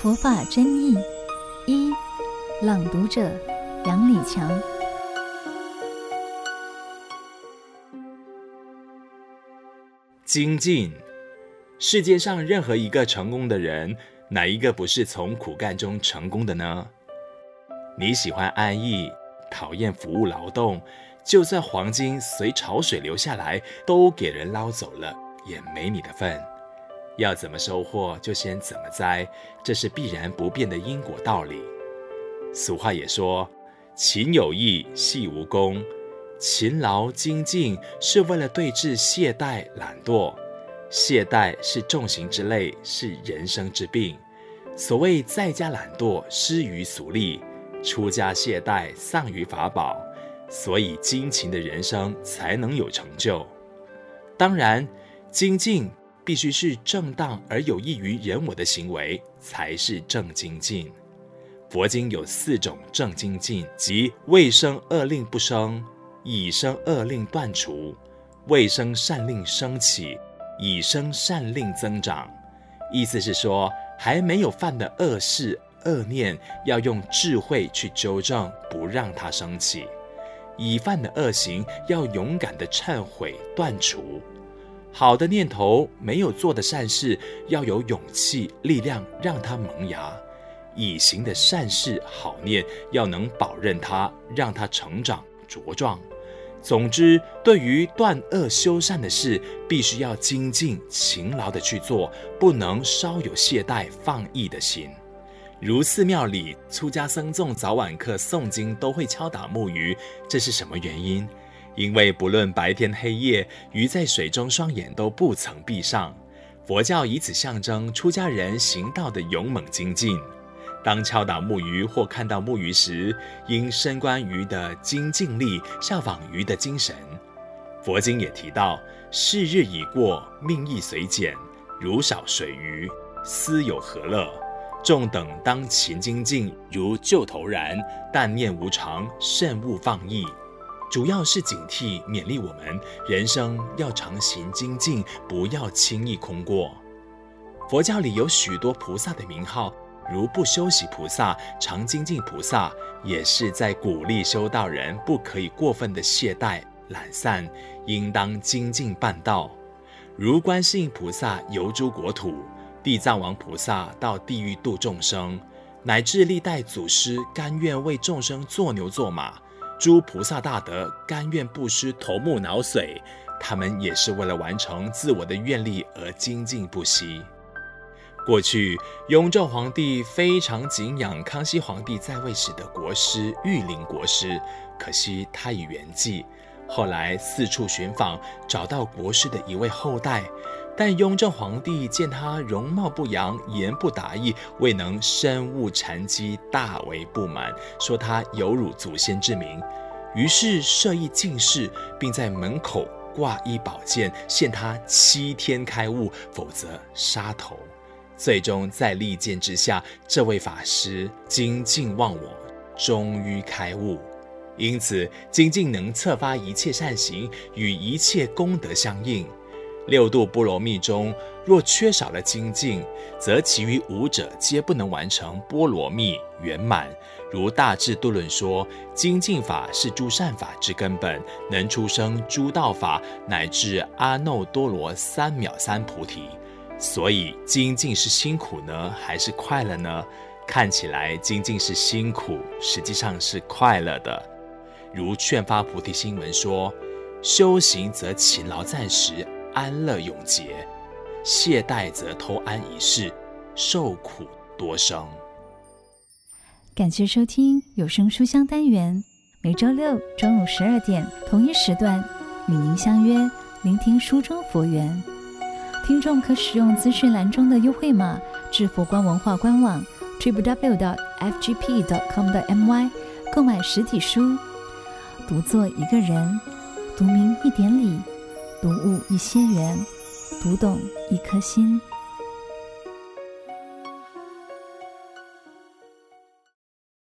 佛法真义一，朗读者杨礼强。精进，世界上任何一个成功的人，哪一个不是从苦干中成功的呢？你喜欢安逸，讨厌服务劳动，就算黄金随潮水流下来，都给人捞走了，也没你的份。要怎么收获，就先怎么栽，这是必然不变的因果道理。俗话也说：“勤有益，细无功。”勤劳精进是为了对治懈怠懒惰。懈怠是重型之累，是人生之病。所谓在家懒惰，失于俗利；出家懈怠，丧于法宝。所以精勤的人生才能有成就。当然，精进必须是正当而有益于人我的行为，才是正精进。佛经有四种正精进，即未生恶令不生，已生恶令断除，未生善令升起，已生善令增长。意思是说，还没有犯的恶事恶念，要用智慧去纠正，不让它升起。已犯的恶行要勇敢地忏悔断除，好的念头没有做的善事要有勇气力量让它萌芽，已行的善事好念要能保任它，让它成长茁壮。总之，对于断恶修善的事，必须要精进勤劳地去做，不能稍有懈怠放逸的心。如寺庙里，出家僧众早晚课诵经都会敲打木鱼，这是什么原因？因为不论白天黑夜，鱼在水中双眼都不曾闭上。佛教以此象征出家人行道的勇猛精进。当敲打木鱼或看到木鱼时，应深观鱼的精进力，效仿鱼的精神。佛经也提到：是日已过，命亦随减，如少水鱼，斯有何乐？众等当勤精进，如旧头然，但念无常，慎勿放逸。主要是警惕、勉励我们，人生要常行精进，不要轻易空过。佛教里有许多菩萨的名号，如不休息菩萨、常精进菩萨，也是在鼓励修道人不可以过分的懈怠懒散，应当精进办道。如观世音菩萨游诸国土。地藏王菩萨到地狱度众生，乃至历代祖师甘愿为众生做牛做马，诸菩萨大德甘愿布施头目脑髓，他们也是为了完成自我的愿力而精进不息。过去雍正皇帝非常敬仰康熙皇帝在位时的国师玉林国师，可惜他已圆寂。后来四处寻访，找到国师的一位后代。但雍正皇帝见他容貌不扬，言不达意，未能深悟禅机，大为不满，说他有辱祖先之名，于是设意进士，并在门口挂一宝剑，限他七天开悟，否则杀头。最终在利剑之下，这位法师精进忘我，终于开悟。因此，精进能策发一切善行，与一切功德相应。六度波罗蜜中，若缺少了精进，则其余五者皆不能完成波罗蜜圆满。如《大智度论》说：“精进法是诸善法之根本，能出生诸道法，乃至阿耨多罗三藐三菩提。”所以，精进是辛苦呢，还是快乐呢？看起来精进是辛苦，实际上是快乐的。如《劝发菩提心文》说：“修行则勤劳暂时。”安乐永结，懈怠则偷安一世，受苦多生。感谢收听有声书香单元，每周六中午十二点同一时段与您相约，聆听书中佛缘。听众可使用资讯栏中的优惠码至佛光文化官网 www.fgp.com.my 购买实体书。独坐一个人，读明一点理。读悟一些缘，读懂一颗心。